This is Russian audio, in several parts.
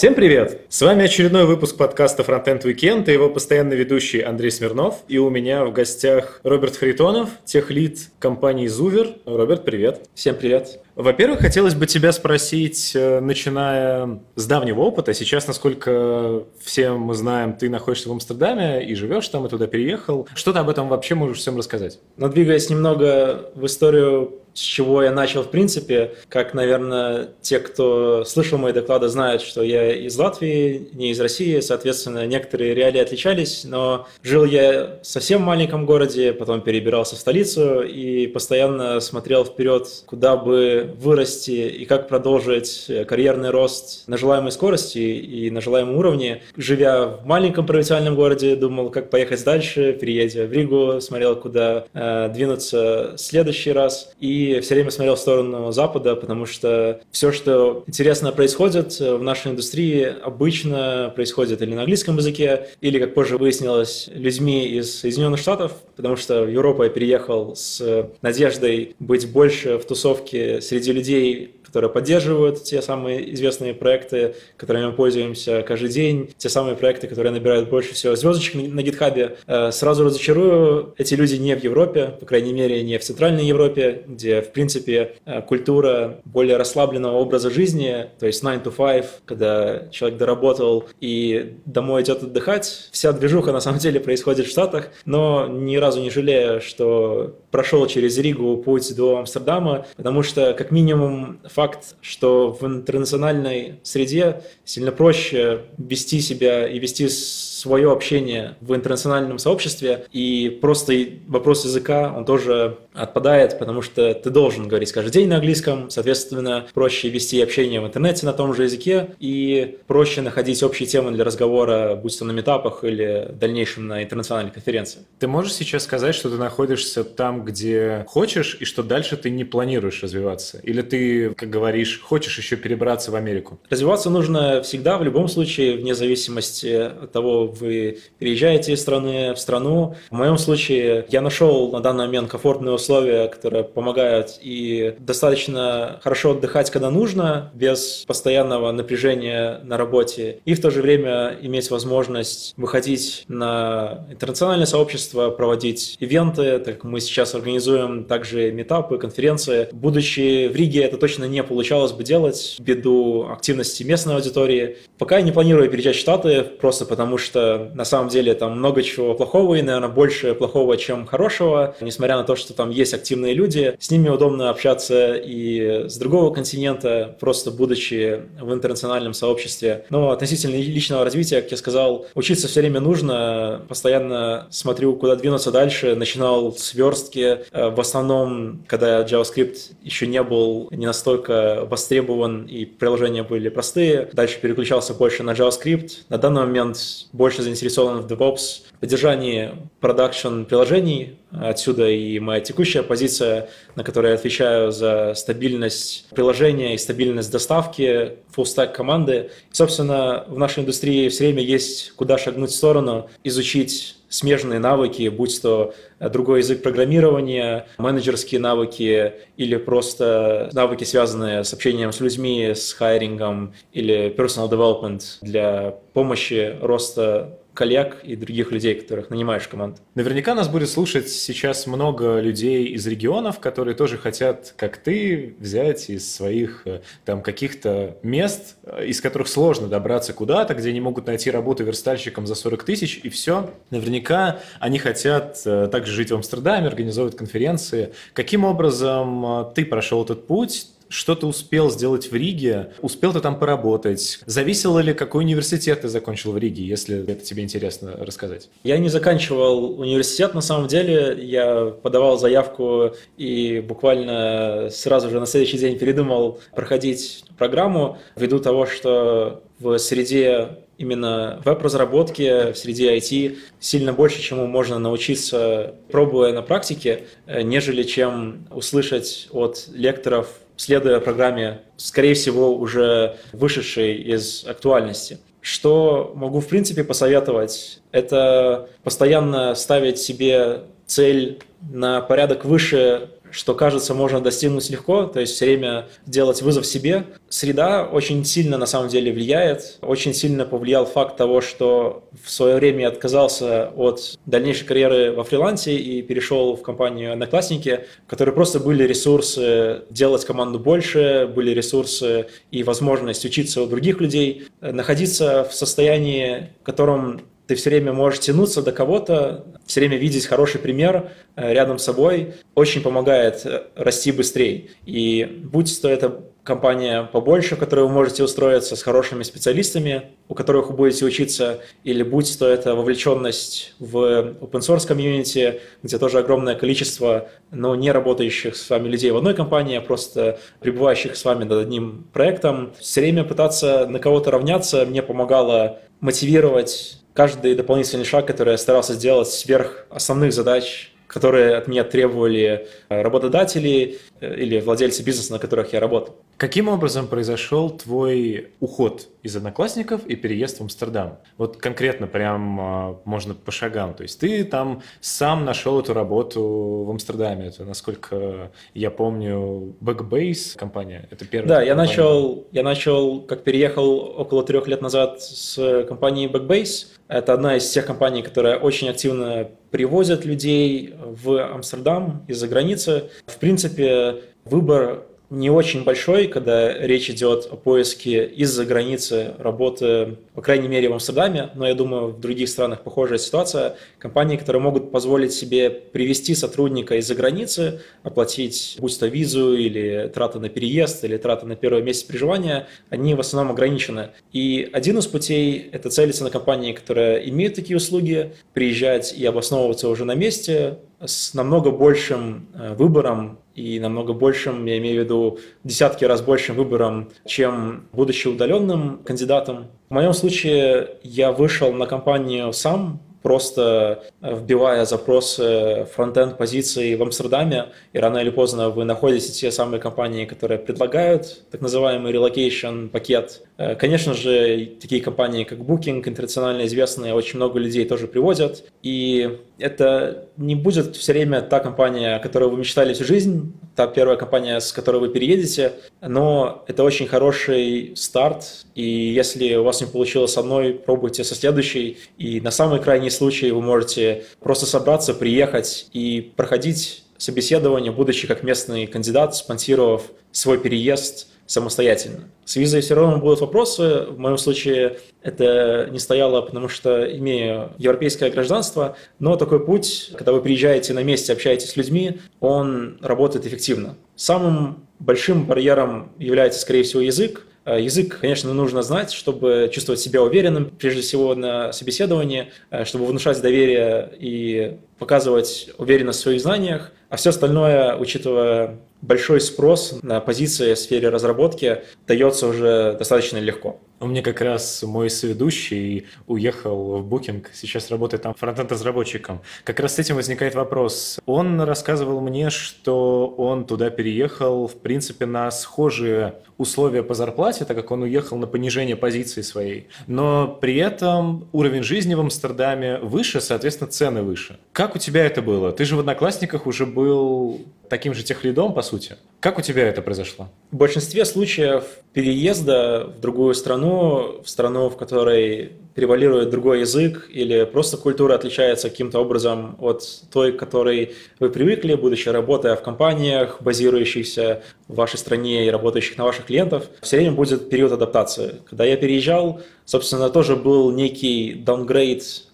Всем привет! С вами очередной выпуск подкаста Frontend Weekend и его постоянный ведущий Андрей Смирнов. И у меня в гостях Роберт Фритонов, техлид компании Zuver. Роберт, привет! Всем привет! Во-первых, хотелось бы тебя спросить, э, начиная с давнего опыта, сейчас, насколько все мы знаем, ты находишься в Амстердаме и живешь там, и туда переехал. Что ты об этом вообще можешь всем рассказать? Но двигаясь немного в историю с чего я начал, в принципе, как, наверное, те, кто слышал мои доклады, знают, что я из Латвии, не из России, соответственно, некоторые реалии отличались, но жил я в совсем маленьком городе, потом перебирался в столицу и постоянно смотрел вперед, куда бы вырасти и как продолжить карьерный рост на желаемой скорости и на желаемом уровне. Живя в маленьком провинциальном городе, думал, как поехать дальше, переедя в Ригу, смотрел, куда э, двинуться в следующий раз. И все время смотрел в сторону Запада, потому что все, что интересно происходит в нашей индустрии, обычно происходит или на английском языке, или, как позже выяснилось, людьми из Соединенных Штатов, потому что в Европу я переехал с надеждой быть больше в тусовке среди людей, которые поддерживают те самые известные проекты, которыми мы пользуемся каждый день, те самые проекты, которые набирают больше всего звездочек на гитхабе. Э, сразу разочарую, эти люди не в Европе, по крайней мере, не в Центральной Европе, где, в принципе, э, культура более расслабленного образа жизни, то есть 9 to 5, когда человек доработал и домой идет отдыхать. Вся движуха, на самом деле, происходит в Штатах, но ни разу не жалею, что прошел через Ригу путь до Амстердама, потому что, как минимум, факт, что в интернациональной среде сильно проще вести себя и вести свое общение в интернациональном сообществе, и просто вопрос языка, он тоже отпадает, потому что ты должен говорить каждый день на английском, соответственно, проще вести общение в интернете на том же языке, и проще находить общие темы для разговора, будь то на метапах или в дальнейшем на интернациональной конференции. Ты можешь сейчас сказать, что ты находишься там, где хочешь, и что дальше ты не планируешь развиваться? Или ты, как говоришь, хочешь еще перебраться в Америку? Развиваться нужно всегда, в любом случае, вне зависимости от того, вы переезжаете из страны в страну. В моем случае я нашел на данный момент комфортные условия, которые помогают и достаточно хорошо отдыхать, когда нужно, без постоянного напряжения на работе, и в то же время иметь возможность выходить на интернациональное сообщество, проводить ивенты, так как мы сейчас организуем также метапы, конференции. Будучи в Риге, это точно не получалось бы делать ввиду активности местной аудитории. Пока я не планирую переезжать в Штаты, просто потому что на самом деле там много чего плохого и, наверное, больше плохого, чем хорошего. Несмотря на то, что там есть активные люди, с ними удобно общаться и с другого континента, просто будучи в интернациональном сообществе. Но относительно личного развития, как я сказал, учиться все время нужно. Постоянно смотрю, куда двинуться дальше. Начинал с верстки. Э, в основном, когда JavaScript еще не был не настолько востребован и приложения были простые, дальше переключался больше на JavaScript. На данный момент больше заинтересован в DevOps, поддержании продакшн приложений. Отсюда и моя текущая позиция, на которой я отвечаю за стабильность приложения и стабильность доставки, full stack команды. И, собственно, в нашей индустрии все время есть куда шагнуть в сторону, изучить смежные навыки, будь то другой язык программирования, менеджерские навыки или просто навыки, связанные с общением с людьми, с хайрингом или personal development для помощи роста коллег и других людей, которых нанимаешь в команду. Наверняка нас будет слушать сейчас много людей из регионов, которые тоже хотят, как ты, взять из своих э, там каких-то мест, э, из которых сложно добраться куда-то, где они могут найти работу верстальщиком за 40 тысяч, и все. Наверняка они хотят э, также жить в Амстердаме, организовывать конференции. Каким образом ты прошел этот путь? Что ты успел сделать в Риге? Успел ты там поработать? Зависело ли, какой университет ты закончил в Риге, если это тебе интересно рассказать? Я не заканчивал университет, на самом деле. Я подавал заявку и буквально сразу же на следующий день передумал проходить программу ввиду того, что в среде именно веб-разработки, в среде IT сильно больше, чему можно научиться, пробуя на практике, э, нежели чем услышать от лекторов следуя программе, скорее всего, уже вышедшей из актуальности. Что могу, в принципе, посоветовать? Это постоянно ставить себе цель на порядок выше что кажется можно достигнуть легко, то есть все время делать вызов себе. Среда очень сильно на самом деле влияет. Очень сильно повлиял факт того, что в свое время я отказался от дальнейшей карьеры во фрилансе и перешел в компанию «Одноклассники», в которой просто были ресурсы делать команду больше, были ресурсы и возможность учиться у других людей, находиться в состоянии, в котором ты все время можешь тянуться до кого-то, все время видеть хороший пример э, рядом с собой, очень помогает э, расти быстрее. И будь то это компания побольше, в которой вы можете устроиться с хорошими специалистами, у которых вы будете учиться, или будь то это вовлеченность в open source комьюнити, где тоже огромное количество, но не работающих с вами людей в одной компании, а просто пребывающих с вами над одним проектом. Все время пытаться на кого-то равняться мне помогало мотивировать каждый дополнительный шаг, который я старался сделать сверх основных задач, которые от меня требовали э, работодатели э, или владельцы бизнеса, на которых я работал. Каким образом произошел твой уход из одноклассников и переезд в Амстердам? Вот конкретно прям а, можно по шагам. То есть ты там сам нашел эту работу в Амстердаме. Это, насколько я помню, Backbase компания. Это первая Да, компания. я начал, я начал, как переехал около трех лет назад с компанией Backbase. Это одна из тех компаний, которая очень активно привозит людей в Амстердам из-за границы. В принципе, выбор не очень большой, когда речь идет о поиске из-за границы работы, по крайней мере в Амстердаме, но я думаю, в других странах похожая ситуация. Компании, которые могут позволить себе привести сотрудника из-за границы, оплатить будь то визу или траты на переезд, или траты на первый месяц проживания, они в основном ограничены. И один из путей – это целиться на компании, которые имеют такие услуги, приезжать и обосновываться уже на месте, с намного большим э, выбором и намного большим, я имею в виду десятки раз большим выбором, чем будучи удаленным кандидатом. В моем случае я вышел на компанию сам, просто э, вбивая запросы фронтенд позиции в Амстердаме, и рано или поздно вы находите те самые компании, которые предлагают так называемый relocation пакет. Э, конечно же, такие компании, как Booking, интернационально известные, очень много людей тоже приводят, и это не будет все время та компания, о которой вы мечтали всю жизнь, та первая компания, с которой вы переедете, но это очень хороший старт, и если у вас не получилось одной, пробуйте со следующей, и на самый крайний случай вы можете просто собраться, приехать и проходить собеседование, будучи как местный кандидат, спонсировав свой переезд самостоятельно. С визой все равно будут вопросы. В моем случае это не стояло, потому что имею европейское гражданство, но такой путь, когда вы приезжаете на месте, общаетесь с людьми, он работает эффективно. Самым большим барьером является, скорее всего, язык. Э, язык, конечно, нужно знать, чтобы чувствовать себя уверенным, прежде всего на собеседовании, э, чтобы внушать доверие и показывать уверенность в своих знаниях. А все остальное, учитывая большой спрос на позиции в сфере разработки, дается уже достаточно легко. У меня как раз мой соведущий уехал в Booking, сейчас работает там фронтенд-разработчиком. Как раз с этим возникает вопрос. Он рассказывал мне, что он туда переехал, в принципе, на схожие условия по зарплате, так как он уехал на понижение позиции своей. Но при этом уровень жизни в Амстердаме выше, соответственно, цены выше. Как у тебя это было? Ты же в Одноклассниках уже был таким же техлидом, по сути. Как у тебя это произошло? В большинстве случаев переезда в другую страну, в страну, в которой превалирует другой язык или просто культура отличается каким-то образом от той, к которой вы привыкли, будучи работая в компаниях, базирующихся в вашей стране и работающих на ваших клиентов, все время будет период адаптации. Когда я переезжал, собственно, тоже был некий в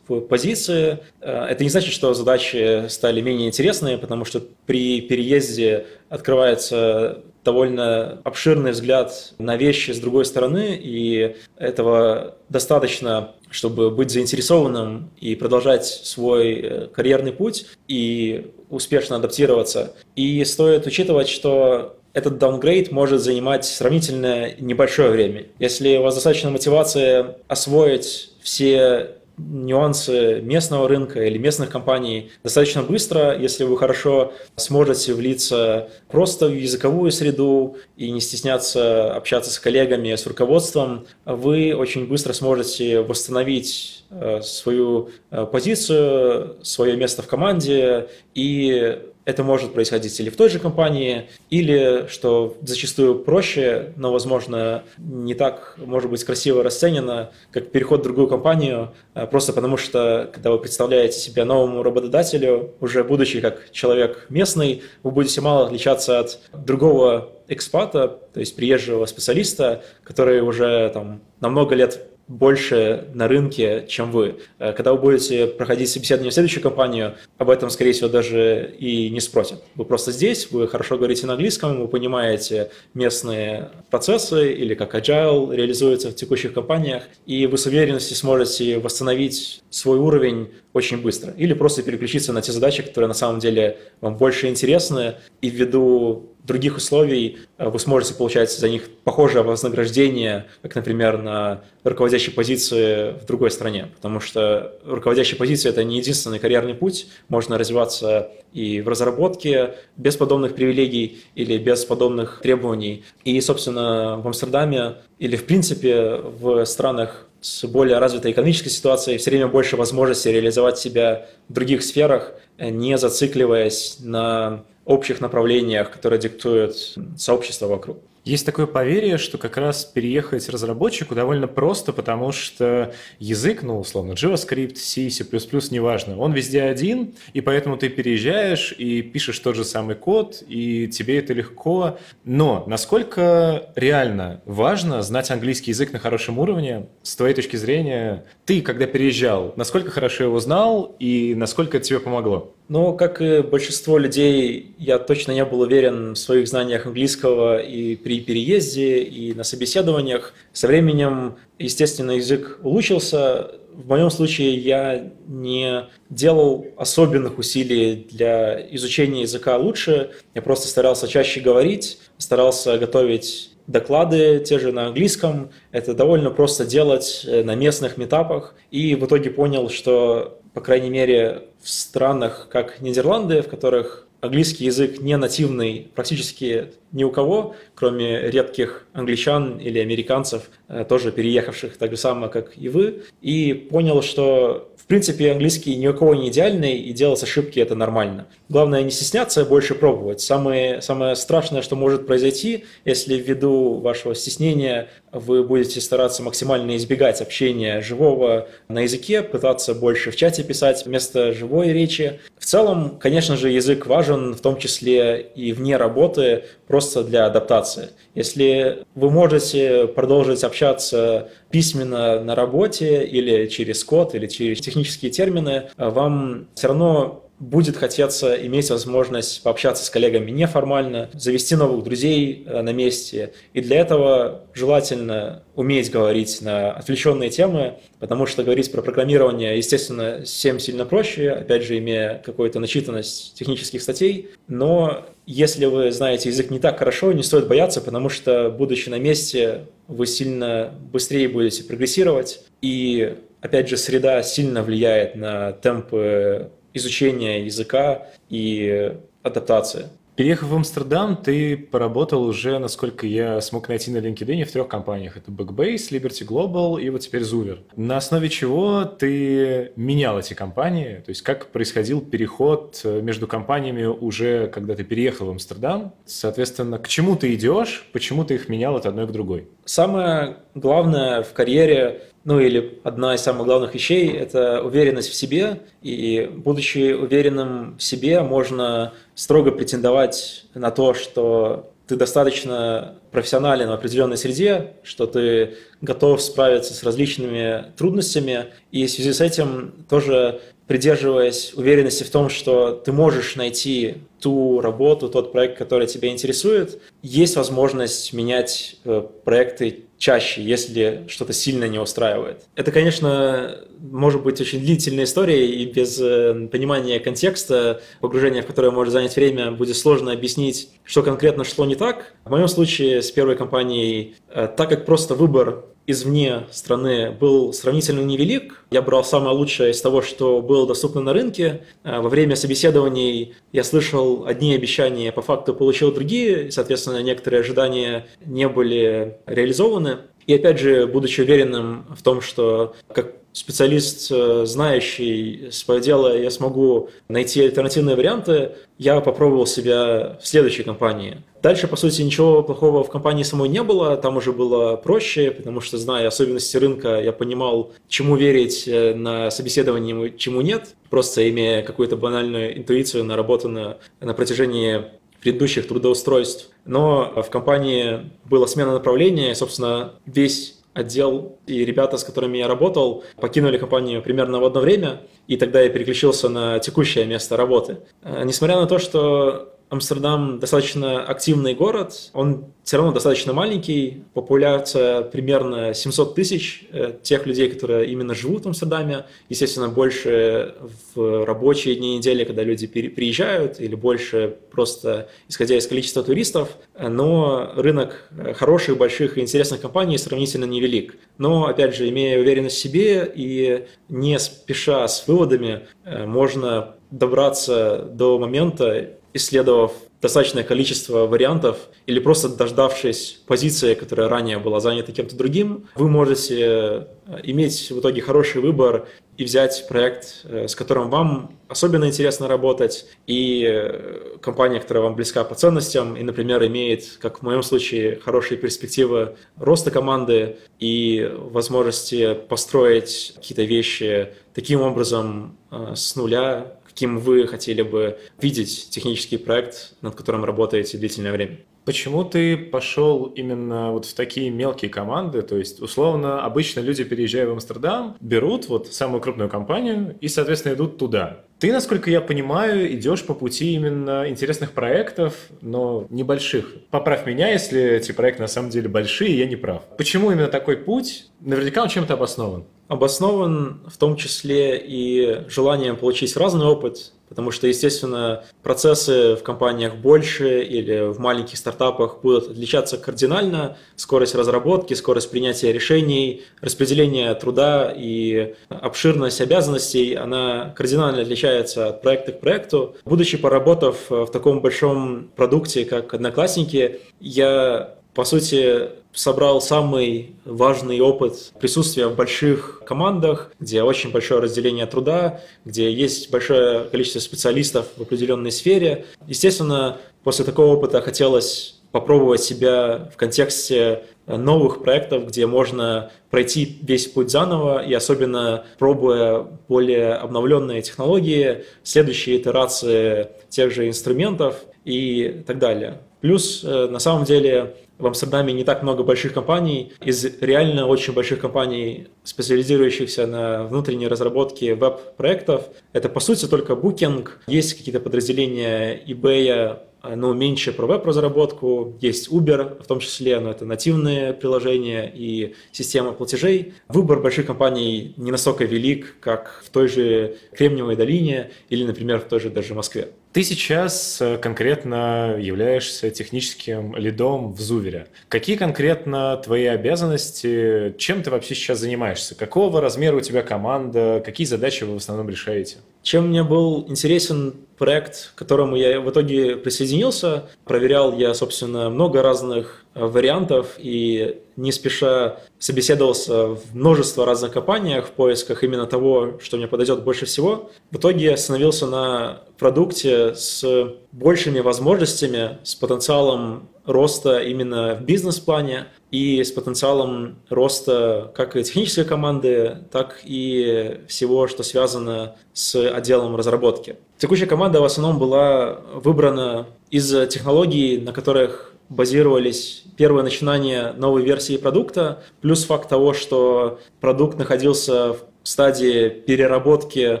позиции. Э, это не значит, что задачи стали менее интересные, потому что при переезде открывается довольно обширный взгляд на вещи с другой стороны, и этого достаточно, чтобы быть заинтересованным и продолжать свой э, карьерный путь и успешно адаптироваться. И стоит учитывать, что этот даунгрейд может занимать сравнительно небольшое время. Если у вас достаточно мотивации освоить все нюансы местного рынка или местных компаний достаточно быстро, если вы хорошо сможете влиться просто в языковую среду и не стесняться общаться с коллегами, с руководством, вы очень быстро сможете восстановить э, свою э, позицию, свое место в команде и это может происходить или в той же компании, или, что зачастую проще, но, возможно, не так, может быть, красиво расценено, как переход в другую компанию, а, просто потому что, когда вы представляете себя новому работодателю, уже будучи как человек местный, вы будете мало отличаться от другого экспата, то есть приезжего специалиста, который уже там на много лет больше на рынке, чем вы. Э, когда вы будете проходить собеседование в следующую компанию, об этом, скорее всего, даже и не спросят. Вы просто здесь, вы хорошо говорите на английском, вы понимаете местные процессы или как agile реализуется в текущих компаниях, и вы с уверенностью сможете восстановить свой уровень очень быстро. Или просто переключиться на те задачи, которые на самом деле вам больше интересны, и ввиду других условий э, вы сможете получать за них похожее вознаграждение, как, например, на руководящей позиции в другой стране. Потому что руководящая позиция – это не единственный карьерный путь. Можно развиваться и в разработке без подобных привилегий или без подобных требований. И, собственно, в Амстердаме или, в принципе, в странах с более развитой экономической ситуацией все время больше возможностей реализовать себя в других сферах, э, не зацикливаясь на общих направлениях, которые диктуют сообщество вокруг. Есть такое поверье, что как раз переехать разработчику довольно просто, потому что язык, ну, условно, JavaScript, C, C++, неважно, он везде один, и поэтому ты переезжаешь и пишешь тот же самый код, и тебе это легко. Но насколько реально важно знать английский язык на хорошем уровне, с твоей точки зрения, ты, когда переезжал, насколько хорошо его знал и насколько это тебе помогло? Ну, как и большинство людей, я точно не был уверен в своих знаниях английского и при переезде, и на собеседованиях. Со временем, естественно, язык улучшился. В моем случае я не делал особенных усилий для изучения языка лучше. Я просто старался чаще говорить, старался готовить доклады те же на английском. Это довольно просто делать э, на местных метапах. И в итоге понял, что по крайней мере, в странах, как Нидерланды, в которых английский язык не нативный практически ни у кого, кроме редких англичан или американцев, э, тоже переехавших так же самое, как и вы, и понял, что в принципе, английский ни у кого не идеальный, и делать ошибки – это нормально. Главное не стесняться, а больше пробовать. Самое, самое страшное, что может произойти, если ввиду вашего стеснения вы будете стараться максимально избегать общения живого на языке, пытаться больше в чате писать вместо живой речи. В целом, конечно же, язык важен, в том числе и вне работы, просто для адаптации. Если вы можете продолжить общаться письменно на работе или через код, или через технические термины, вам все равно будет хотеться иметь возможность пообщаться с коллегами неформально, завести новых друзей э, на месте. И для этого желательно уметь говорить на отвлеченные темы, потому что говорить про программирование, естественно, всем сильно проще, опять же, имея какую-то начитанность технических статей. Но если вы знаете язык не так хорошо, не стоит бояться, потому что, будучи на месте, вы сильно быстрее будете прогрессировать. И, опять же, среда сильно влияет на темпы изучения языка и адаптации. Переехав в Амстердам, ты поработал уже, насколько я смог найти на LinkedIn, в трех компаниях. Это Backbase, Liberty Global и вот теперь Zuver. На основе чего ты менял эти компании? То есть как происходил переход э, между компаниями уже, когда ты переехал в Амстердам? Соответственно, к чему ты идешь? Почему ты их менял от одной к другой? Самое главное в карьере ну или одна из самых главных вещей – это уверенность в себе. И будучи уверенным в себе, можно строго претендовать на то, что ты достаточно профессионален в определенной среде, что ты готов справиться с различными трудностями. И в связи с этим тоже придерживаясь уверенности в том, что ты можешь найти ту работу, тот проект, который тебя интересует, есть возможность менять э, проекты чаще, если что-то сильно не устраивает. Это, конечно, может быть очень длительная история, и без э, понимания контекста, погружения в которое может занять время, будет сложно объяснить, что конкретно шло не так. В моем случае с первой компанией, э, так как просто выбор извне страны был сравнительно невелик. Я брал самое лучшее из того, что было доступно на рынке. Э, во время собеседований я слышал одни обещания, по факту получил другие. Соответственно, некоторые ожидания не были реализованы. И опять же, будучи уверенным в том, что как специалист, э, знающий свое дело, я смогу найти альтернативные варианты, я попробовал себя в следующей компании. Дальше, по сути, ничего плохого в компании самой не было, там уже было проще, потому что, зная особенности рынка, я понимал, чему верить э, на собеседовании, чему нет, просто имея какую-то банальную интуицию, наработанную на протяжении предыдущих трудоустройств. Но в компании была смена направления, и, собственно, весь отдел и ребята, с которыми я работал, покинули компанию примерно в одно время, и тогда я переключился на текущее место работы. Э, несмотря на то, что Амстердам достаточно активный город, он все равно достаточно маленький, популяция примерно 700 тысяч э, тех людей, которые именно живут в Амстердаме, естественно, больше в рабочие дни недели, когда люди приезжают, или больше просто исходя из количества туристов, но рынок хороших, больших и интересных компаний сравнительно невелик. Но, опять же, имея уверенность в себе и не спеша с выводами, э, можно добраться до момента, исследовав достаточное количество вариантов или просто дождавшись позиции, которая ранее была занята кем-то другим, вы можете э, иметь в итоге хороший выбор и взять проект, э, с которым вам особенно интересно работать, и э, компания, которая вам близка по ценностям, и, например, имеет, как в моем случае, хорошие перспективы роста команды и возможности построить какие-то вещи таким образом с нуля, каким вы хотели бы видеть технический проект, над которым работаете длительное время? Почему ты пошел именно вот в такие мелкие команды? То есть, условно, обычно люди, переезжая в Амстердам, берут вот самую крупную компанию и, соответственно, идут туда. Ты, насколько я понимаю, идешь по пути именно интересных проектов, но небольших. Поправь меня, если эти проекты на самом деле большие, я не прав. Почему именно такой путь? Наверняка он чем-то обоснован. Обоснован в том числе и желанием получить разный опыт, потому что, естественно, процессы в компаниях больше или в маленьких стартапах будут отличаться кардинально. Скорость разработки, скорость принятия решений, распределение труда и обширность обязанностей, она кардинально отличается от проекта к проекту. Будучи поработав в таком большом продукте, как «Одноклассники», я по сути, собрал самый важный опыт присутствия в больших командах, где очень большое разделение труда, где есть большое количество специалистов в определенной сфере. Естественно, после такого опыта хотелось попробовать себя в контексте новых проектов, где можно пройти весь путь заново и особенно пробуя более обновленные технологии, следующие итерации тех же инструментов и так далее. Плюс, э, на самом деле, в Амстердаме не так много больших компаний. Из реально очень больших компаний, специализирующихся на внутренней разработке веб-проектов, это по сути только Booking. Есть какие-то подразделения eBay, ну, меньше про веб-разработку, есть Uber в том числе, но это нативные приложения и система платежей. Выбор больших компаний не настолько велик, как в той же Кремниевой долине или, например, в той же даже Москве. Ты сейчас э, конкретно являешься техническим лидом в Зувере. Какие конкретно твои обязанности? Чем ты вообще сейчас занимаешься? Какого размера у тебя команда? Какие задачи вы в основном решаете? Чем мне был интересен проект, к которому я в итоге присоединился, проверял я, собственно, много разных э, вариантов и не спеша собеседовался в множество разных компаниях в поисках именно того, что мне подойдет больше всего. В итоге остановился на продукте с большими возможностями, с потенциалом роста именно в бизнес-плане и с потенциалом роста как и технической команды, так и всего, что связано с отделом разработки. Текущая команда в основном была выбрана из технологий, на которых базировались первые начинания новой версии продукта, плюс факт того, что продукт находился в стадии переработки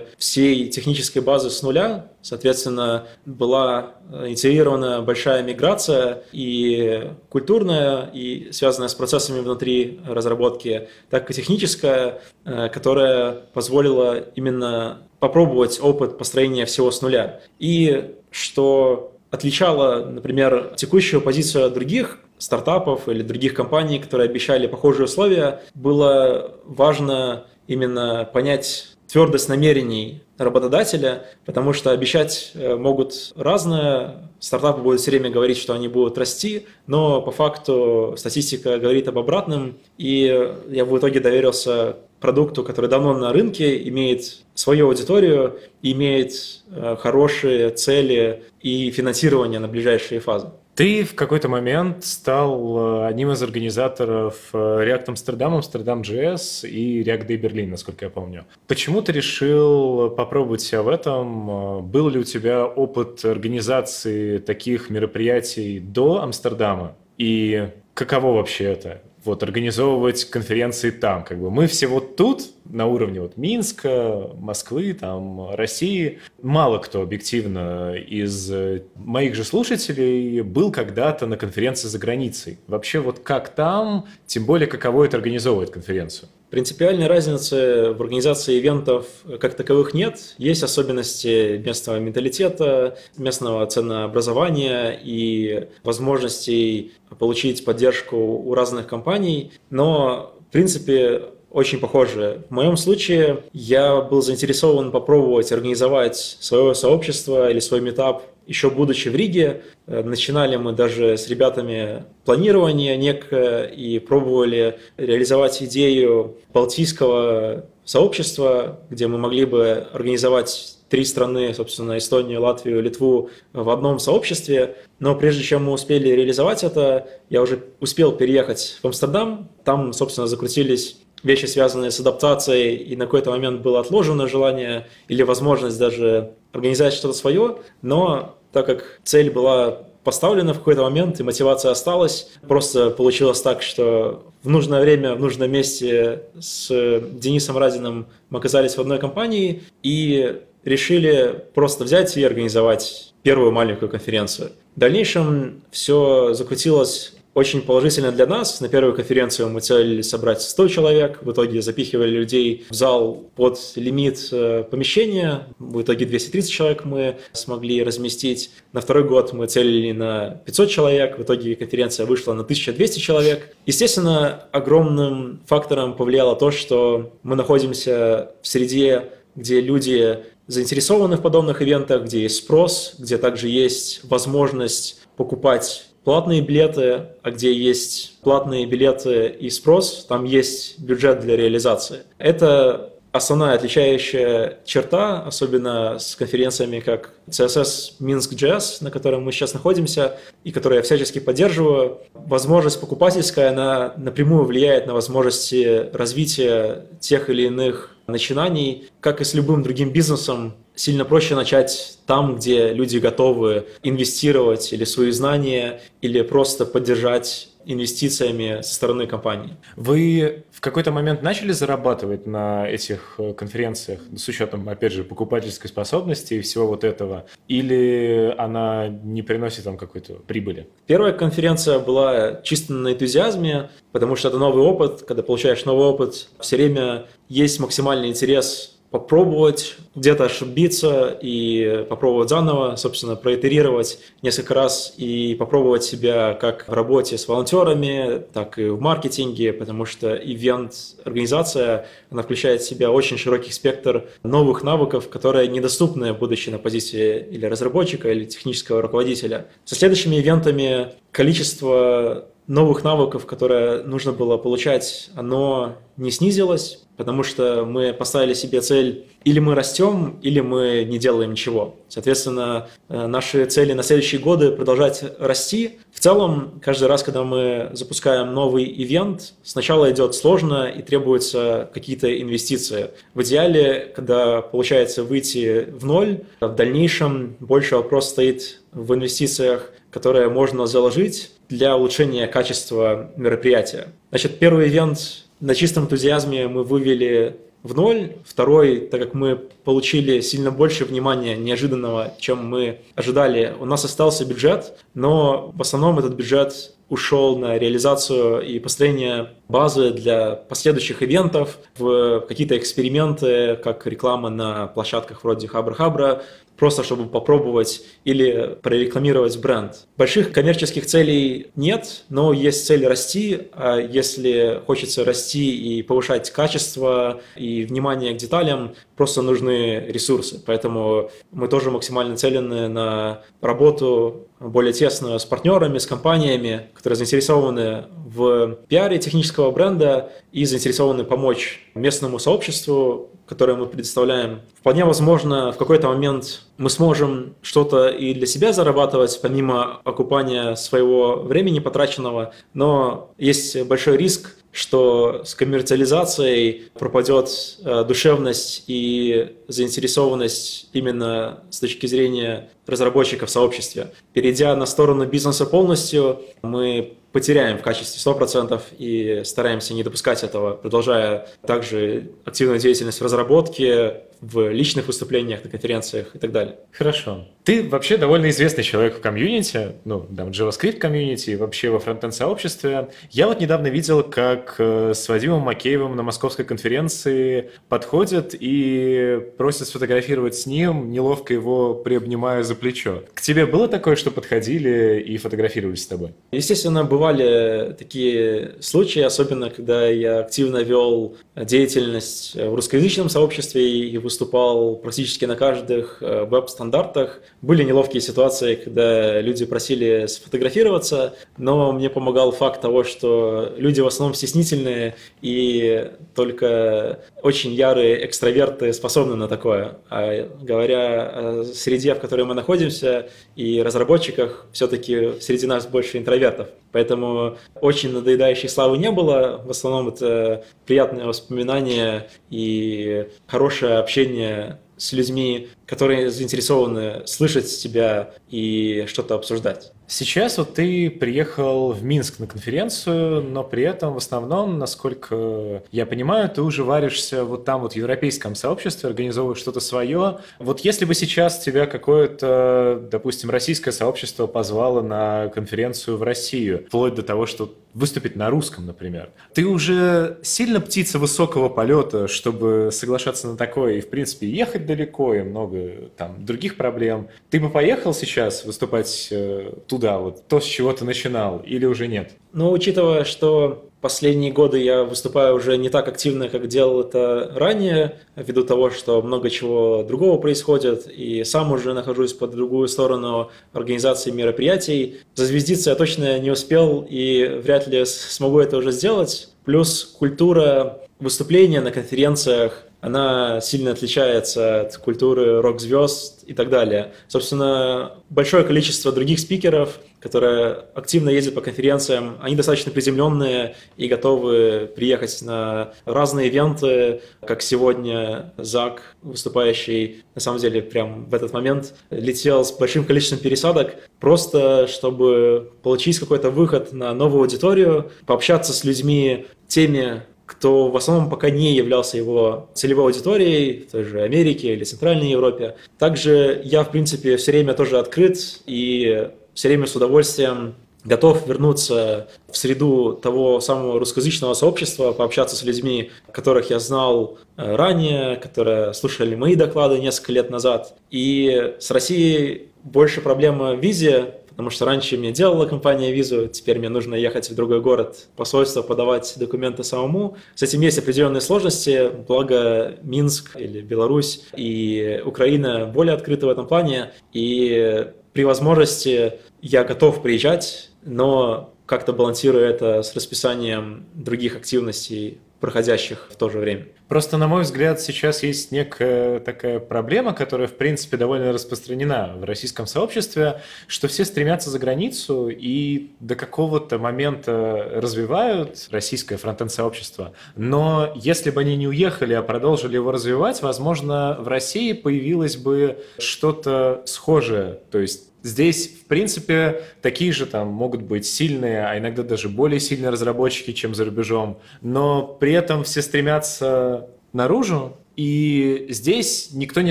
всей технической базы с нуля. Соответственно, была инициирована большая миграция и культурная, и связанная с процессами внутри разработки, так и техническая, э, которая позволила именно попробовать опыт построения всего с нуля. И что отличало, например, текущую позицию других стартапов или других компаний, которые обещали похожие условия, было важно именно понять твердость намерений работодателя, потому что обещать э, могут разное. Стартапы будут все время говорить, что они будут расти, но по факту статистика говорит об обратном. И я в итоге доверился продукту, который давно на рынке, имеет свою аудиторию, имеет э, хорошие цели и финансирование на ближайшие фазы. Ты в какой-то момент стал э, одним из организаторов э, React Amsterdam, Amsterdam.js и React Day Berlin, насколько я помню. Почему ты решил попробовать себя в этом? Э, был ли у тебя опыт организации таких мероприятий до Амстердама? И каково вообще это? Вот организовывать конференции там. Как бы мы все вот тут, на уровне вот Минска, Москвы, там, России, мало кто объективно из моих же слушателей был когда-то на конференции за границей. Вообще вот как там, тем более каково это организовывать конференцию? Принципиальной разницы в организации ивентов как таковых нет. Есть особенности местного менталитета, местного ценообразования и возможностей получить поддержку у разных компаний. Но, в принципе, очень похожие. В моем случае я был заинтересован попробовать организовать свое сообщество или свой метап еще будучи в Риге. Э, начинали мы даже с ребятами планирование некое и пробовали реализовать идею балтийского сообщества, где мы могли бы организовать три страны, собственно, Эстонию, Латвию, Литву в одном сообществе. Но прежде чем мы успели реализовать это, я уже успел переехать в Амстердам. Там, собственно, закрутились вещи, связанные с адаптацией, и на какой-то момент было отложено желание или возможность даже организовать что-то свое, но так как цель была поставлена в какой-то момент, и мотивация осталась. Просто получилось так, что в нужное время, в нужном месте с Денисом Разиным мы оказались в одной компании и решили просто взять и организовать первую маленькую конференцию. В дальнейшем все закрутилось очень положительно для нас. На первую конференцию мы целили собрать 100 человек. В итоге запихивали людей в зал под лимит э, помещения. В итоге 230 человек мы смогли разместить. На второй год мы целили на 500 человек. В итоге конференция вышла на 1200 человек. Естественно, огромным фактором повлияло то, что мы находимся в среде, где люди заинтересованы в подобных ивентах, где есть спрос, где также есть возможность покупать платные билеты, а где есть платные билеты и спрос, там есть бюджет для реализации. Это основная отличающая черта, особенно с конференциями как CSS Minsk JS, на котором мы сейчас находимся, и которую я всячески поддерживаю. Возможность покупательская, она напрямую влияет на возможности развития тех или иных начинаний, как и с любым другим бизнесом, сильно проще начать там, где люди готовы инвестировать или свои знания, или просто поддержать инвестициями со стороны компании. Вы в какой-то момент начали зарабатывать на этих э, конференциях с учетом, опять же, покупательской способности и всего вот этого? Или она не приносит вам какой-то прибыли? Первая конференция была чисто на энтузиазме, потому что это новый опыт. Когда получаешь новый опыт, все время есть максимальный интерес попробовать где-то ошибиться и попробовать заново, собственно, проитерировать несколько раз и попробовать себя как в работе с волонтерами, так и в маркетинге, потому что ивент-организация, она включает в себя очень широкий спектр новых навыков, которые недоступны, будучи на позиции или разработчика, или технического руководителя. Со следующими ивентами количество новых навыков, которые нужно было получать, оно не снизилось, потому что мы поставили себе цель или мы растем, или мы не делаем ничего. Соответственно, э, наши цели на следующие годы продолжать расти. В целом, каждый раз, когда мы запускаем новый ивент, сначала идет сложно и требуются какие-то инвестиции. В идеале, когда получается выйти в ноль, в дальнейшем больше вопрос стоит в инвестициях, которые можно заложить для улучшения качества мероприятия. Значит, первый ивент на чистом энтузиазме мы вывели в ноль. Второй, так как мы получили сильно больше внимания неожиданного, чем мы ожидали, у нас остался бюджет, но в основном этот бюджет ушел на реализацию и построение базы для последующих ивентов, в какие-то эксперименты, как реклама на площадках вроде Хабра-Хабра, просто чтобы попробовать или прорекламировать бренд. Больших коммерческих целей нет, но есть цель расти, а если хочется расти и повышать качество и внимание к деталям, просто нужны ресурсы. Поэтому мы тоже максимально целены на работу более тесно с партнерами, с компаниями, которые заинтересованы в пиаре технического бренда и заинтересованы помочь местному сообществу, которое мы предоставляем. Вполне возможно, в какой-то момент мы сможем что-то и для себя зарабатывать, помимо окупания своего времени потраченного, но есть большой риск, что с коммерциализацией пропадет э, душевность и заинтересованность именно с точки зрения разработчиков в сообществе. Перейдя на сторону бизнеса полностью, мы потеряем в качестве 100% и стараемся не допускать этого, продолжая также активную деятельность в разработке, в личных выступлениях на конференциях и так далее. Хорошо. Ты вообще довольно известный человек в комьюнити, ну, там, JavaScript комьюнити, вообще во фронтенд сообществе. Я вот недавно видел, как э, с Вадимом Макеевым на московской конференции подходят и просят сфотографировать с ним, неловко его приобнимая за плечо. К тебе было такое, что подходили и фотографировались с тобой? Естественно, бывали такие случаи, особенно когда я активно вел деятельность в русскоязычном сообществе и выступал практически на каждых э, веб-стандартах. Были неловкие ситуации, когда люди просили сфотографироваться, но мне помогал факт того, что люди в основном стеснительные, и только очень ярые экстраверты способны на такое. А говоря о среде, в которой мы находимся, и разработчиках, все-таки среди нас больше интровертов. Поэтому очень надоедающей славы не было. В основном это приятные воспоминания и хорошее общение с людьми, которые заинтересованы слышать тебя и что-то обсуждать. Сейчас вот ты приехал в Минск на конференцию, но при этом в основном, насколько я понимаю, ты уже варишься вот там вот в европейском сообществе, организовываешь что-то свое. Вот если бы сейчас тебя какое-то, допустим, российское сообщество позвало на конференцию в Россию, вплоть до того, что выступить на русском, например, ты уже сильно птица высокого полета, чтобы соглашаться на такое, и, в принципе, ехать далеко, и много там других проблем. Ты бы поехал сейчас выступать э, туда, вот то, с чего ты начинал, или уже нет? Ну, учитывая, что последние годы я выступаю уже не так активно, как делал это ранее, ввиду того, что много чего другого происходит, и сам уже нахожусь по другую сторону организации мероприятий. Зазвездиться я точно не успел и вряд ли смогу это уже сделать. Плюс культура выступления на конференциях она сильно отличается от культуры рок-звезд и так далее. Собственно, большое количество других спикеров, которые активно ездят по конференциям, они достаточно приземленные и готовы приехать на разные ивенты, как сегодня Зак, выступающий, на самом деле, прям в этот момент летел с большим количеством пересадок, просто чтобы получить какой-то выход на новую аудиторию, пообщаться с людьми, теми, кто в основном пока не являлся его целевой аудиторией, в той же Америке или Центральной Европе. Также я, в принципе, все время тоже открыт и все время с удовольствием готов вернуться в среду того самого русскоязычного сообщества, пообщаться с людьми, которых я знал э, ранее, которые слушали мои доклады несколько лет назад. И с Россией больше проблема в визе, потому что раньше мне делала компания визу, теперь мне нужно ехать в другой город, посольство, подавать документы самому. С этим есть определенные сложности, благо Минск или Беларусь и Украина более открыты в этом плане, и при возможности я готов приезжать, но как-то балансируя это с расписанием других активностей, проходящих в то же время. Просто, на мой взгляд, сейчас есть некая такая проблема, которая, в принципе, довольно распространена в российском сообществе, что все стремятся за границу и до какого-то момента развивают российское фронтенд-сообщество. Но если бы они не уехали, а продолжили его развивать, возможно, в России появилось бы что-то схожее. То есть Здесь, в принципе, такие же там могут быть сильные, а иногда даже более сильные разработчики, чем за рубежом, но при этом все стремятся наружу, и здесь никто не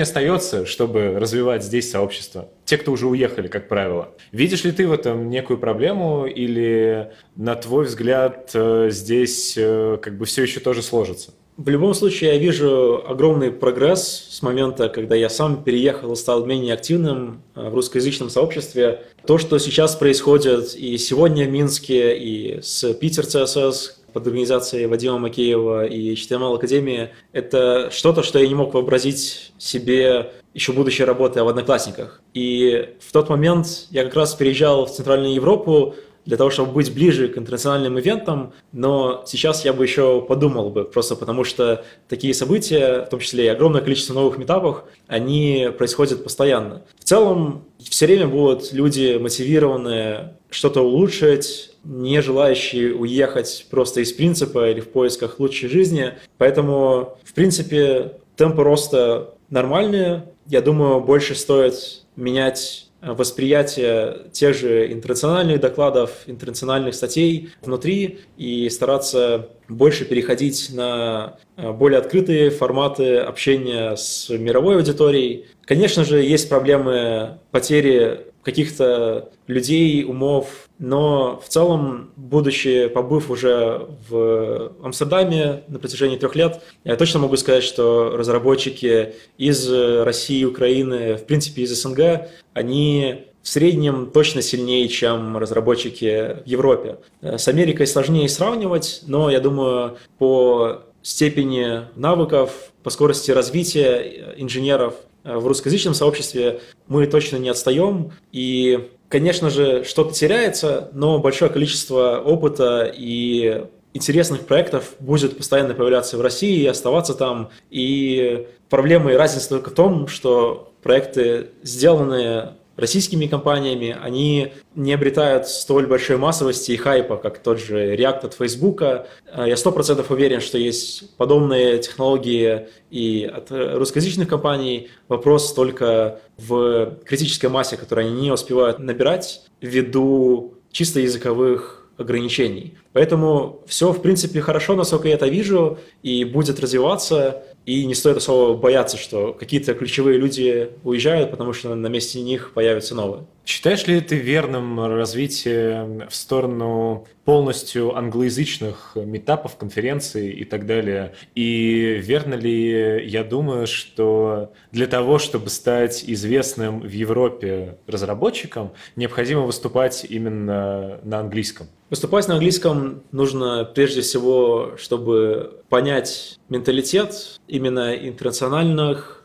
остается, чтобы развивать здесь сообщество. Те, кто уже уехали, как правило. Видишь ли ты в этом некую проблему или, на твой взгляд, э, здесь э, как бы все еще тоже сложится? В любом случае, я вижу огромный прогресс с момента, когда я сам переехал и стал менее активным э, в русскоязычном сообществе. То, что сейчас происходит и сегодня в Минске, и с Питер ЦСС, под организацией Вадима Макеева и HTML Академии, это что-то, что я не мог вообразить себе еще будучи работая в Одноклассниках. И в тот момент я как раз переезжал в Центральную Европу, для того, чтобы быть ближе к интернациональным ивентам, но сейчас я бы еще подумал бы, просто потому что такие события, в том числе и огромное количество новых метапов, они происходят постоянно. В целом, все время будут люди мотивированные что-то улучшить, не желающие уехать просто из принципа или в поисках лучшей жизни. Поэтому, в принципе, темпы роста нормальные. Я думаю, больше стоит менять восприятие тех же интернациональных докладов, интернациональных статей внутри и стараться больше переходить на э, более открытые форматы общения с мировой аудиторией. Конечно же, есть проблемы потери каких-то людей, умов, но в целом, будучи, побыв уже в Амстердаме на протяжении трех лет, я точно могу сказать, что разработчики из России, Украины, в принципе из СНГ, они в среднем точно сильнее, чем разработчики в Европе. С Америкой сложнее сравнивать, но я думаю, по степени навыков, по скорости развития инженеров в русскоязычном сообществе мы точно не отстаем. И конечно же, что-то теряется, но большое количество опыта и интересных проектов будет постоянно появляться в России и оставаться там. И проблема и разница только в том, что проекты, сделанные российскими компаниями, они не обретают столь большой массовости и хайпа, как тот же React от Facebook. Я сто процентов уверен, что есть подобные технологии и от русскоязычных компаний. Вопрос только в критической массе, которую они не успевают набирать ввиду чисто языковых ограничений. Поэтому все, в принципе, хорошо, насколько я это вижу, и будет развиваться. И не стоит особо бояться, что какие-то ключевые люди уезжают, потому что на месте них появятся новые. Считаешь ли ты верным развитие в сторону полностью англоязычных метапов, конференций и так далее? И верно ли, я думаю, что для того, чтобы стать известным в Европе разработчиком, необходимо выступать именно на английском? Выступать на английском нужно прежде всего, чтобы понять менталитет именно интернациональных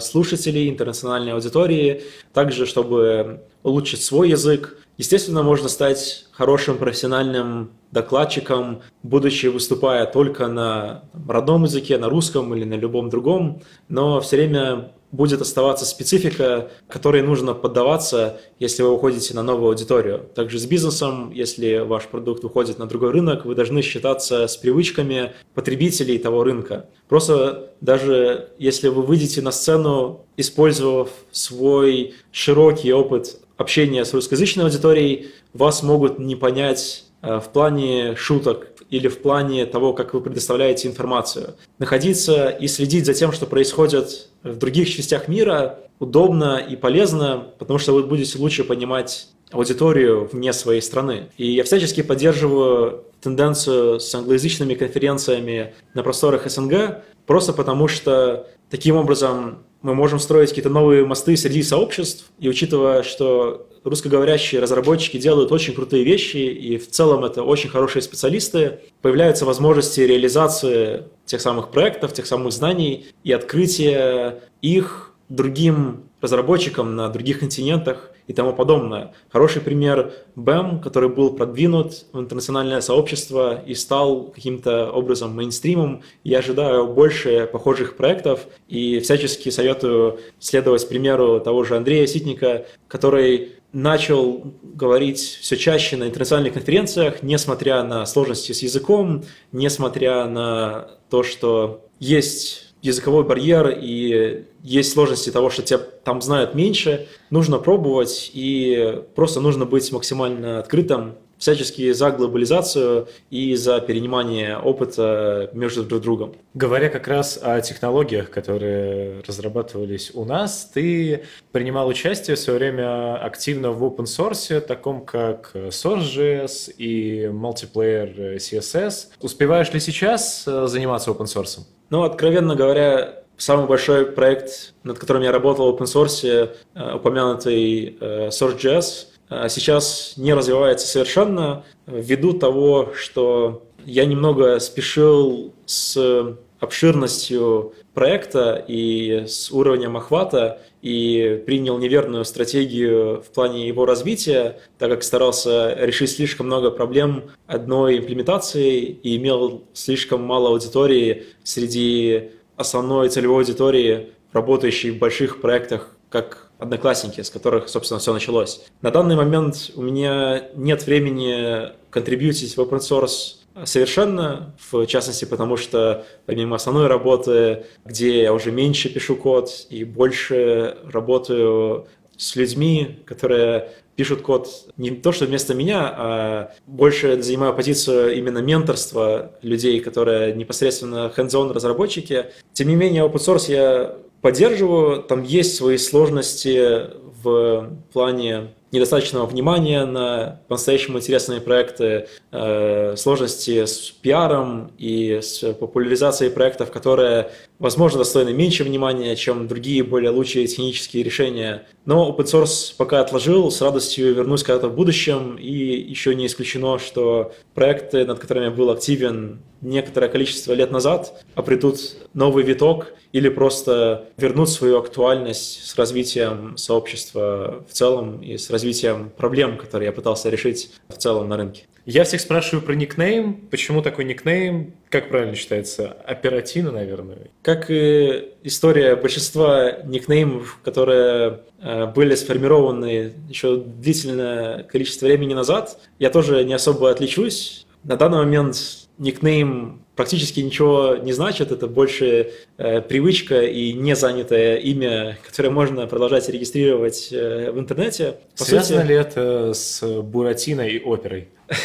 слушателей, интернациональной аудитории, также чтобы улучшить свой язык. Естественно, можно стать хорошим профессиональным докладчиком, будучи выступая только на родном языке, на русском или на любом другом, но все время будет оставаться специфика, которой нужно поддаваться, если вы уходите на новую аудиторию. Также с бизнесом, если ваш продукт уходит на другой рынок, вы должны считаться с привычками потребителей того рынка. Просто даже если вы выйдете на сцену, использовав свой широкий опыт общения с русскоязычной аудиторией, вас могут не понять э, в плане шуток или в плане того, как вы предоставляете информацию. Находиться и следить за тем, что происходит в других частях мира, удобно и полезно, потому что вы будете лучше понимать аудиторию вне своей страны. И я всячески поддерживаю тенденцию с англоязычными конференциями на просторах СНГ, просто потому что таким образом мы можем строить какие-то новые мосты среди сообществ, и учитывая, что русскоговорящие разработчики делают очень крутые вещи, и в целом это очень хорошие специалисты, появляются возможности реализации тех самых проектов, тех самых знаний и открытия их другим разработчикам на других континентах и тому подобное. Хороший пример BEM, который был продвинут в интернациональное сообщество и стал каким-то образом мейнстримом. Я ожидаю больше похожих проектов и всячески советую следовать примеру того же Андрея Ситника, который начал говорить все чаще на интернациональных конференциях, несмотря на сложности с языком, несмотря на то, что есть языковой барьер и есть сложности того, что тебя там знают меньше, нужно пробовать и просто нужно быть максимально открытым всячески за глобализацию и за перенимание опыта между друг другом. Говоря как раз о технологиях, которые разрабатывались у нас, ты принимал участие в свое время активно в open source, таком как Source.js и Multiplayer CSS. Успеваешь ли сейчас э, заниматься open source? Ну, откровенно говоря, самый большой проект, над которым я работал в open source, э, упомянутый э, Source.js, сейчас не развивается совершенно ввиду того, что я немного спешил с обширностью проекта и с уровнем охвата и принял неверную стратегию в плане его развития, так как старался решить слишком много проблем одной имплементацией и имел слишком мало аудитории среди основной целевой аудитории, работающей в больших проектах, как одноклассники, с которых, собственно, все началось. На данный момент у меня нет времени контрибьютить в open source совершенно, в частности, потому что помимо основной работы, где я уже меньше пишу код и больше работаю с людьми, которые пишут код не то, что вместо меня, а больше занимаю позицию именно менторства людей, которые непосредственно hands-on разработчики. Тем не менее, open source я поддерживаю, там есть свои сложности в плане недостаточного внимания на по-настоящему интересные проекты, э, сложности с пиаром и с популяризацией проектов, которые, возможно, достойны меньше внимания, чем другие более лучшие технические решения. Но open source пока отложил, с радостью вернусь когда-то в будущем, и еще не исключено, что проекты, над которыми я был активен некоторое количество лет назад, обретут новый виток или просто вернут свою актуальность с развитием сообщества в целом и с развитием проблем, которые я пытался решить в целом на рынке. Я всех спрашиваю про никнейм. Почему такой никнейм? Как правильно считается? Оперативно, наверное? Как и история большинства никнеймов, которые э, были сформированы еще длительное количество времени назад, я тоже не особо отличусь. На данный момент никнейм практически ничего не значит, это больше э, привычка и не занятое имя, которое можно продолжать регистрировать э, в интернете. По Связано сути... ли это с Буратино и оперой?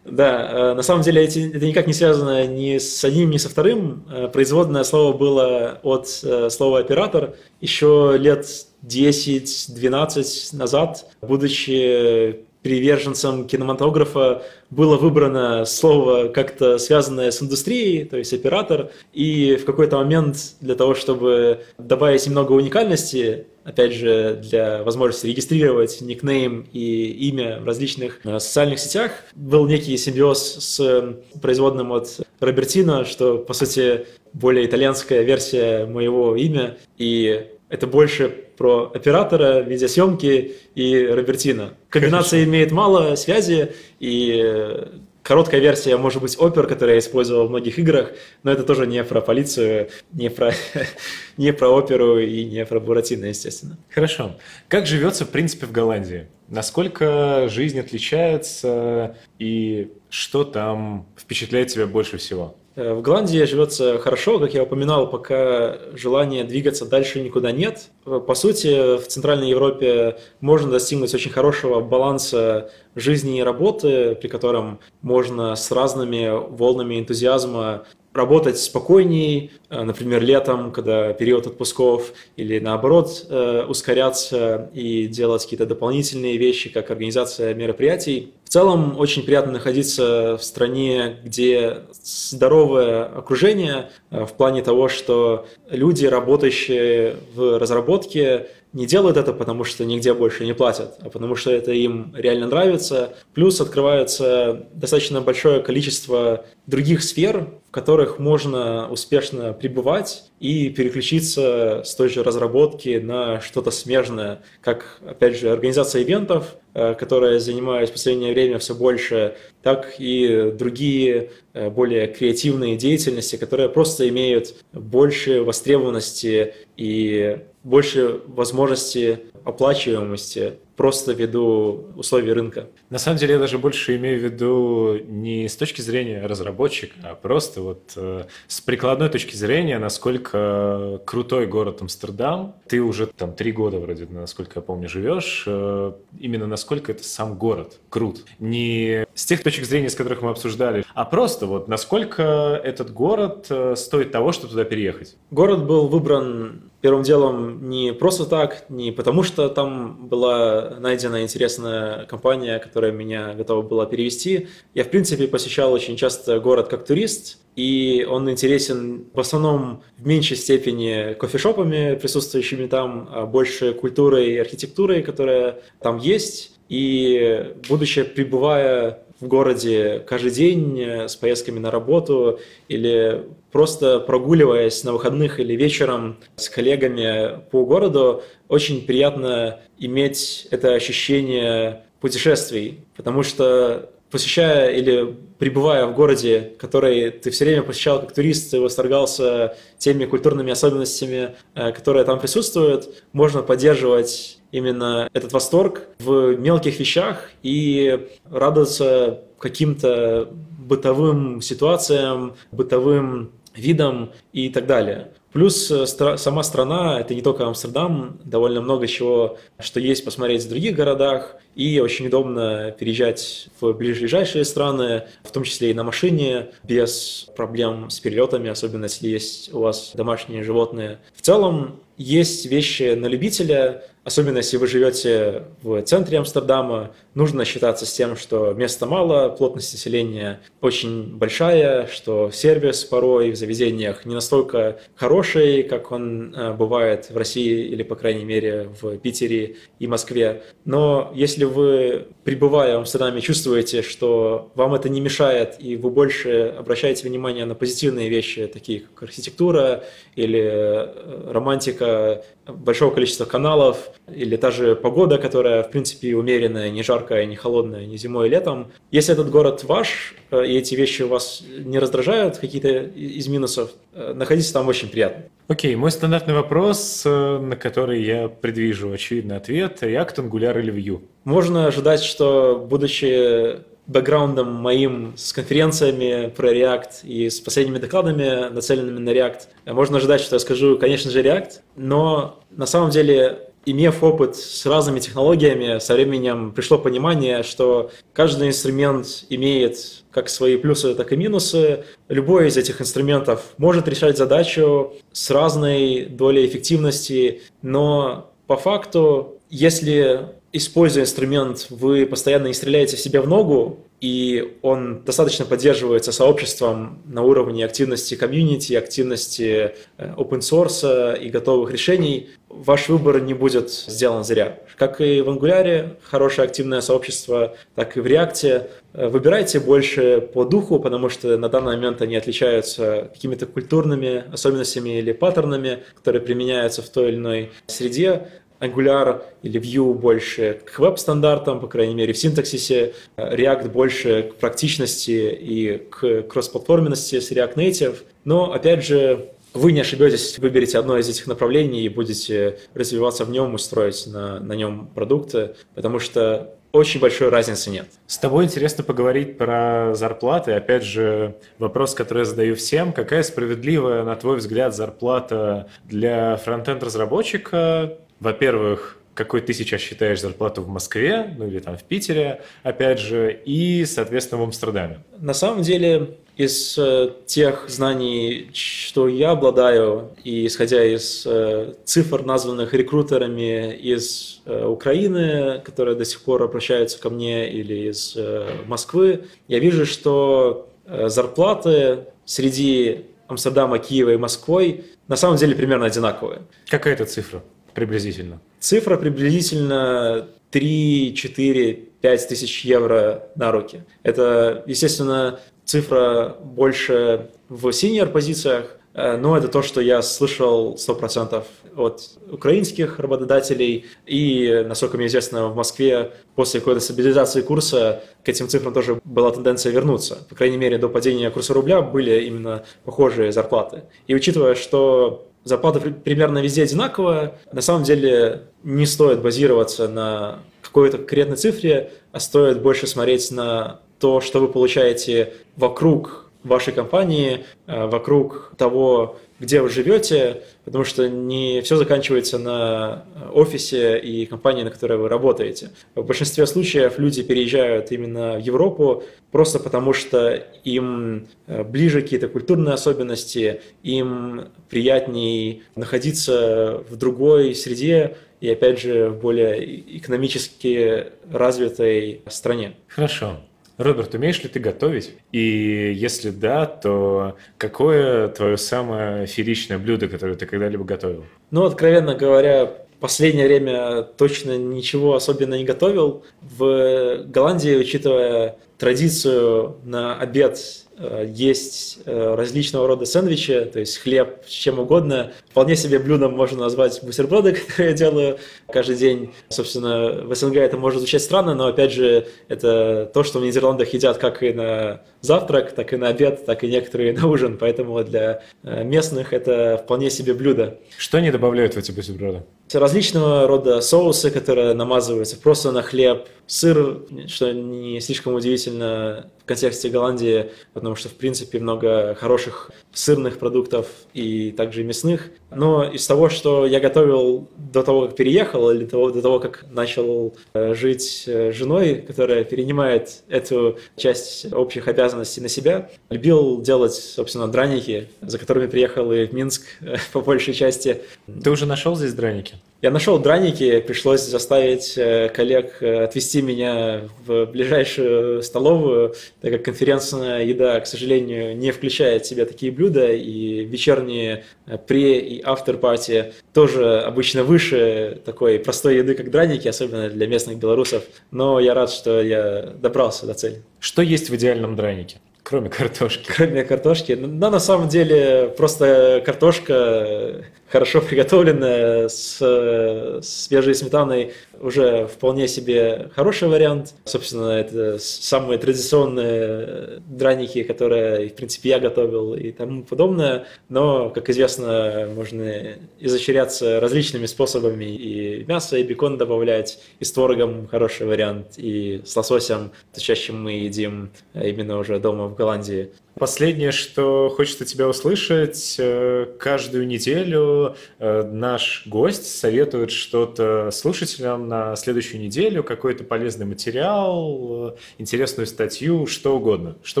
Да, э, на самом деле это никак не связано ни с одним, ни со вторым. Э, производное слово было от э, слова «оператор». Еще лет 10-12 назад, будучи приверженцам кинематографа было выбрано слово как-то связанное с индустрией, то есть оператор, и в какой-то момент для того, чтобы добавить немного уникальности, опять же, для возможности регистрировать никнейм и имя в различных э, социальных сетях, был некий симбиоз с производным от Робертино, что, по сути, более итальянская версия моего имя, и это больше про оператора, видеосъемки и Робертина. Комбинация Хорошо. имеет мало связи, и короткая версия может быть опер, которую я использовал в многих играх, но это тоже не про полицию, не про, не про оперу и не про Буратино, естественно. Хорошо. Как живется, в принципе, в Голландии? Насколько жизнь отличается и что там впечатляет тебя больше всего? Э, в Голландии живется хорошо, как я упоминал, пока желания двигаться дальше никуда нет. Э, по сути, в Центральной Европе можно достигнуть очень хорошего баланса жизни и работы, при котором можно с разными волнами энтузиазма работать спокойней, э, например, летом, когда период отпусков, или наоборот, ускоряться и делать какие-то дополнительные вещи, как организация мероприятий. Целом очень приятно находиться в стране, где здоровое окружение э, в плане того, что люди, работающие в разработке, не делают это, потому что нигде больше не платят, а потому что это им реально нравится. Плюс открывается достаточно большое количество других сфер, в которых можно успешно пребывать и переключиться с той же разработки на что-то смежное, как, опять же, организация ивентов, э, которая занимает в последнее время все больше, так и другие э, более креативные деятельности, которые просто имеют больше востребованности и больше возможности оплачиваемости просто ввиду условий рынка. На самом деле я даже больше имею в виду не с точки зрения разработчика, а просто вот э, с прикладной точки зрения, насколько крутой город Амстердам. Ты уже там три года вроде, насколько я помню, живешь. Э, именно насколько это сам город крут. Не с тех точек зрения, с которых мы обсуждали, а просто вот насколько этот город э, стоит того, чтобы туда переехать. Город был выбран первым делом не просто так, не потому что там была найдена интересная компания, которая меня готова была перевести. Я, в принципе, посещал очень часто город как турист, и он интересен в основном в меньшей степени кофешопами, присутствующими там, а больше культурой и архитектурой, которая там есть. И будучи пребывая в городе каждый день э, с поездками на работу или просто прогуливаясь на выходных или вечером с коллегами по городу, очень приятно иметь это ощущение путешествий, потому что посещая или пребывая в городе, который ты все время посещал как турист, и восторгался теми культурными особенностями, э, которые там присутствуют, можно поддерживать именно этот восторг в мелких вещах и радоваться каким-то бытовым ситуациям, бытовым видам и так далее. Плюс э, сама страна, это не только Амстердам, довольно много чего, что есть посмотреть в других городах, и очень удобно переезжать в ближайшие страны, в том числе и на машине, без проблем с перелетами, особенно если есть у вас домашние животные. В целом, есть вещи на любителя, особенно если вы живете в центре Амстердама, нужно считаться с тем, что места мало, плотность населения очень большая, что сервис порой в заведениях не настолько хороший, как он э, бывает в России или, по крайней мере, в Питере и Москве. Но если вы, пребывая в Амстердаме, чувствуете, что вам это не мешает, и вы больше обращаете внимание на позитивные вещи, такие как архитектура или э, романтика большого количества каналов, или та же погода, которая, в принципе, умеренная, не жаркая, не холодная, не зимой и летом. Если этот город ваш, э, и эти вещи у вас не раздражают, какие-то из минусов, э, находиться там очень приятно. Окей, okay, мой стандартный вопрос, э, на который я предвижу очевидный ответ, React, Angular или Vue? Можно ожидать, что, будучи бэкграундом моим с конференциями про React и с последними докладами, нацеленными на React, можно ожидать, что я скажу, конечно же, React, но на самом деле имев опыт с разными технологиями, со временем пришло понимание, что каждый инструмент имеет как свои плюсы, так и минусы. Любой из этих инструментов может решать задачу с разной долей эффективности, но по факту, если используя инструмент, вы постоянно не стреляете в себя в ногу, и он достаточно поддерживается сообществом на уровне активности комьюнити, активности э, open source и готовых решений, ваш выбор не будет сделан зря. Как и в Angular хорошее активное сообщество, так и в React. Э, выбирайте больше по духу, потому что на данный момент они отличаются какими-то культурными особенностями или паттернами, которые применяются в той или иной среде. Angular или Vue больше к веб-стандартам, по крайней мере, в синтаксисе, React больше к практичности и к кроссплатформенности с React Native. Но, опять же, вы не ошибетесь, выберете одно из этих направлений и будете развиваться в нем, устроить на, на нем продукты, потому что очень большой разницы нет. С тобой интересно поговорить про зарплаты. Опять же, вопрос, который я задаю всем. Какая справедливая, на твой взгляд, зарплата для фронтенд-разработчика во-первых, какой ты сейчас считаешь зарплату в Москве, ну или там в Питере, опять же, и, соответственно, в Амстердаме? На самом деле, из э, тех знаний, что я обладаю, и исходя из э, цифр, названных рекрутерами из э, Украины, которые до сих пор обращаются ко мне, или из э, Москвы, я вижу, что э, зарплаты среди Амстердама, Киева и Москвы на самом деле примерно одинаковые. Какая это цифра? Приблизительно. Цифра приблизительно 3, 4, 5 тысяч евро на руки. Это, естественно, цифра больше в синьор позициях, э, но это то, что я слышал 100% от украинских работодателей. И, насколько мне известно, в Москве после какой-то стабилизации курса к этим цифрам тоже была тенденция вернуться. По крайней мере, до падения курса рубля были именно похожие зарплаты. И учитывая, что зарплата примерно везде одинаковая. На самом деле не стоит базироваться на какой-то конкретной цифре, а стоит больше смотреть на то, что вы получаете вокруг вашей компании, э, вокруг того, где вы живете, потому что не все заканчивается на офисе и компании, на которой вы работаете. В большинстве случаев люди переезжают именно в Европу просто потому, что им э, ближе какие-то культурные особенности, им приятнее находиться в другой среде и, опять же, в более экономически развитой стране. Хорошо. Роберт, умеешь ли ты готовить? И если да, то какое твое самое фееричное блюдо, которое ты когда-либо готовил? Ну, откровенно говоря, последнее время точно ничего особенно не готовил. В Голландии, учитывая традицию на обед есть э, различного рода сэндвичи, то есть хлеб с чем угодно. Вполне себе блюдом можно назвать бутерброды, которые я делаю каждый день. Собственно, в СНГ это может звучать странно, но опять же, это то, что в Нидерландах едят как и на завтрак, так и на обед, так и некоторые на ужин. Поэтому для э, местных это вполне себе блюдо. Что они добавляют в эти бутерброды? Различного рода соусы, которые намазываются просто на хлеб, сыр, что не слишком удивительно в контексте Голландии, потому что, в принципе, много хороших сырных продуктов и также мясных. Но из того, что я готовил до того, как переехал, или до того, как начал э, жить э, женой, которая перенимает эту часть общих обязанностей на себя, любил делать, собственно, драники, за которыми приехал и в Минск по большей части. Ты уже нашел здесь драники? Я нашел драники, пришлось заставить э, коллег э, отвезти меня в ближайшую столовую, так как конференцияная еда, к сожалению, не включает в себя такие блюда, и вечерние э, пре- и автор-пати тоже обычно выше такой простой еды, как драники, особенно для местных белорусов, но я рад, что я добрался до цели. Что есть в идеальном дранике? Кроме картошки. Кроме картошки. Да, на самом деле, просто картошка хорошо приготовленная с, с свежей сметаной уже вполне себе хороший вариант. Собственно, это самые традиционные драники, которые, в принципе, я готовил и тому подобное. Но, как известно, можно изощряться различными способами. И мясо, и бекон добавлять, и с творогом хороший вариант, и с лососем. Чаще мы едим именно уже дома в Голландии. Последнее, что хочется тебя услышать, э, каждую неделю э, наш гость советует что-то слушателям на следующую неделю, какой-то полезный материал, э, интересную статью, что угодно. Что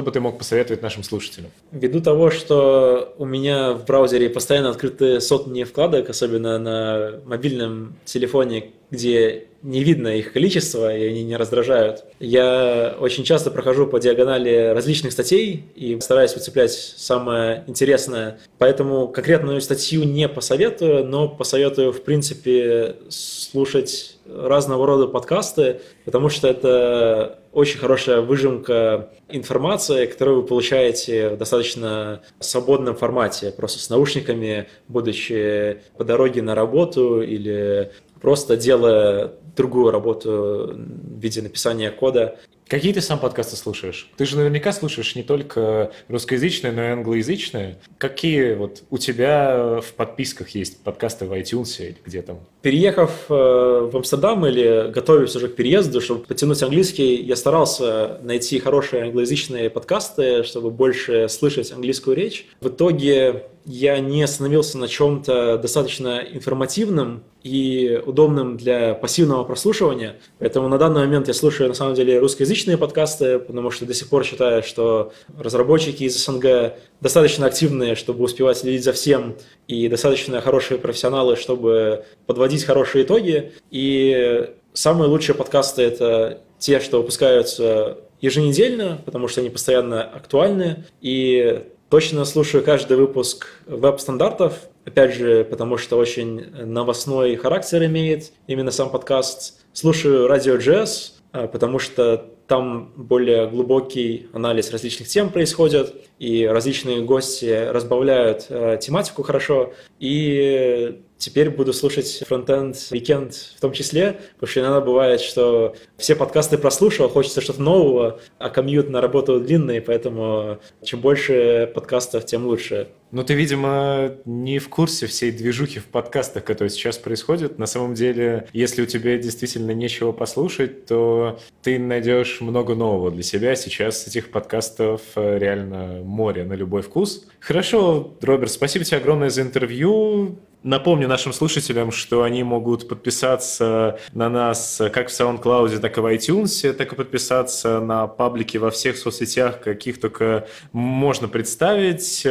бы ты мог посоветовать нашим слушателям? Ввиду того, что у меня в браузере постоянно открыты сотни вкладок, особенно на мобильном телефоне, где не видно их количество, и они не раздражают. Я очень часто прохожу по диагонали различных статей и стараюсь выцеплять самое интересное. Поэтому конкретную статью не посоветую, но посоветую, в принципе, слушать разного рода подкасты, потому что это очень хорошая выжимка информации, которую вы получаете в достаточно свободном формате, просто с наушниками, будучи по дороге на работу или просто делая другую работу в виде написания кода. Какие ты сам подкасты слушаешь? Ты же наверняка слушаешь не только русскоязычные, но и англоязычные. Какие вот у тебя в подписках есть подкасты в iTunes или где там? Переехав э, в Амстердам или готовясь уже к переезду, чтобы потянуть английский, я старался найти хорошие англоязычные подкасты, чтобы больше слышать английскую речь. В итоге я не остановился на чем-то достаточно информативном и удобным для пассивного прослушивания. Поэтому на данный момент я слушаю на самом деле русскоязычные подкасты, потому что до сих пор считаю, что разработчики из СНГ достаточно активные, чтобы успевать следить за всем, и достаточно хорошие профессионалы, чтобы подводить хорошие итоги. И самые лучшие подкасты – это те, что выпускаются еженедельно, потому что они постоянно актуальны, и Точно слушаю каждый выпуск веб-стандартов, опять же, потому что очень новостной характер имеет именно сам подкаст. Слушаю радио JS, а, потому что там более глубокий анализ различных тем происходит, и различные гости разбавляют э, тематику хорошо. И теперь буду слушать фронтенд Weekend в том числе, потому что иногда бывает, что все подкасты прослушал, хочется что-то нового, а комьют на работу длинный, поэтому чем больше подкастов, тем лучше. Ну, ты, видимо, не в курсе всей движухи в подкастах, которые сейчас происходят. На самом деле, если у тебя действительно нечего послушать, то ты найдешь много нового для себя. Сейчас этих подкастов э, реально море на любой вкус. Хорошо, Роберт, спасибо тебе огромное за интервью. Напомню нашим слушателям, что они могут подписаться на нас как в SoundCloud, так и в iTunes, так и подписаться на паблики во всех соцсетях, каких только можно представить.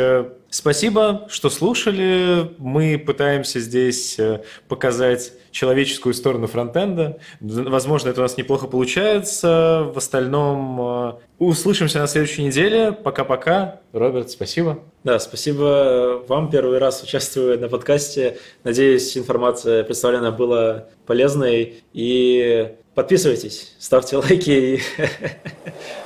Спасибо, что слушали. Мы пытаемся здесь э, показать человеческую сторону фронтенда. Возможно, это у нас неплохо получается. В остальном э, услышимся на следующей неделе. Пока-пока. Роберт, спасибо. Да, спасибо вам. Первый раз участвую на подкасте. Надеюсь, информация представлена была полезной. И подписывайтесь, ставьте лайки.